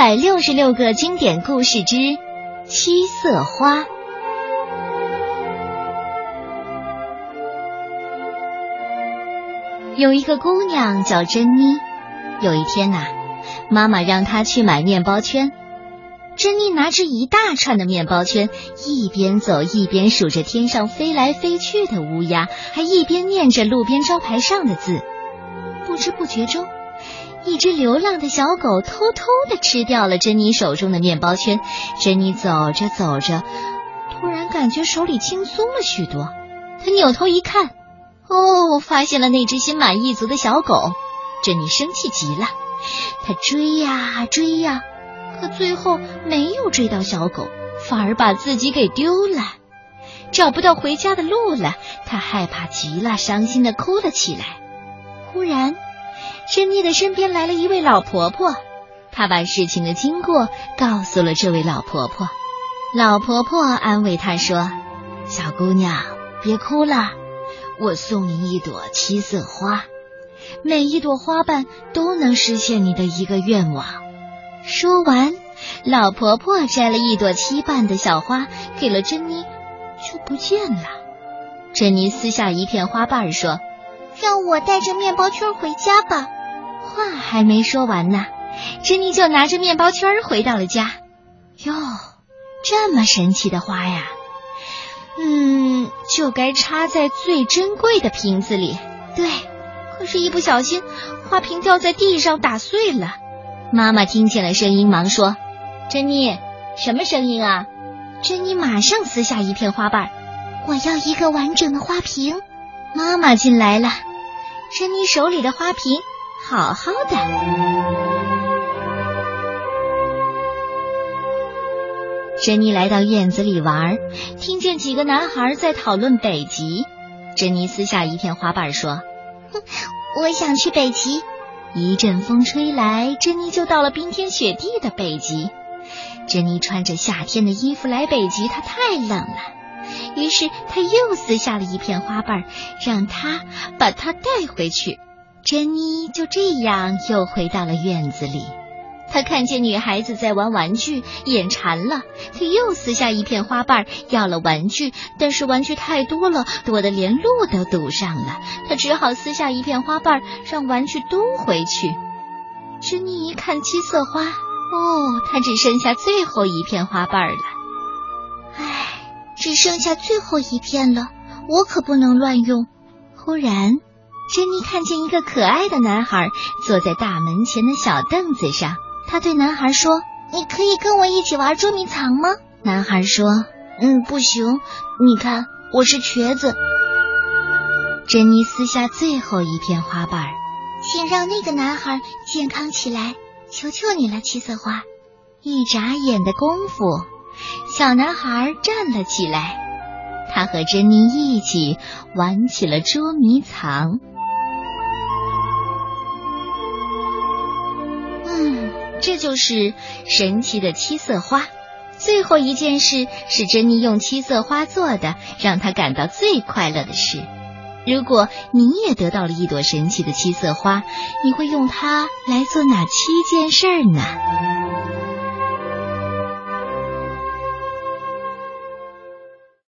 百六十六个经典故事之七色花。有一个姑娘叫珍妮，有一天呐，妈妈让她去买面包圈。珍妮拿着一大串的面包圈，一边走一边数着天上飞来飞去的乌鸦，还一边念着路边招牌上的字。不知不觉中，一只流浪的小狗偷偷的吃掉了珍妮手中的面包圈。珍妮走着走着，突然感觉手里轻松了许多。她扭头一看，哦，发现了那只心满意足的小狗。珍妮生气极了，她追呀追呀。可最后没有追到小狗，反而把自己给丢了，找不到回家的路了。他害怕极了，伤心的哭了起来。忽然，珍妮的身边来了一位老婆婆，她把事情的经过告诉了这位老婆婆。老婆婆安慰她说：“小姑娘，别哭了，我送你一朵七色花，每一朵花瓣都能实现你的一个愿望。”说完，老婆婆摘了一朵七瓣的小花给了珍妮，就不见了。珍妮撕下一片花瓣说：“让我带着面包圈回家吧。”话还没说完呢，珍妮就拿着面包圈回到了家。哟，这么神奇的花呀！嗯，就该插在最珍贵的瓶子里。对，可是，一不小心，花瓶掉在地上，打碎了。妈妈听见了声音，忙说：“珍妮，什么声音啊？”珍妮马上撕下一片花瓣，我要一个完整的花瓶。妈妈进来了，珍妮手里的花瓶好好的。珍妮来到院子里玩，听见几个男孩在讨论北极。珍妮撕下一片花瓣说：“哼，我想去北极。”一阵风吹来，珍妮就到了冰天雪地的北极。珍妮穿着夏天的衣服来北极，她太冷了。于是他又撕下了一片花瓣，让她把它带回去。珍妮就这样又回到了院子里。她看见女孩子在玩玩具，眼馋了，她又撕下一片花瓣要了玩具，但是玩具太多了，多得连路都堵上了。他只好撕下一片花瓣，让玩具都回去。珍妮一看七色花，哦，他只剩下最后一片花瓣了。只剩下最后一片了，我可不能乱用。忽然，珍妮看见一个可爱的男孩坐在大门前的小凳子上。他对男孩说：“你可以跟我一起玩捉迷藏吗？”男孩说：“嗯，不行。你看，我是瘸子。”珍妮撕下最后一片花瓣，请让那个男孩健康起来，求求你了，七色花。一眨眼的功夫，小男孩站了起来，他和珍妮一起玩起了捉迷藏。嗯这就是神奇的七色花。最后一件事是珍妮用七色花做的，让她感到最快乐的事。如果你也得到了一朵神奇的七色花，你会用它来做哪七件事呢？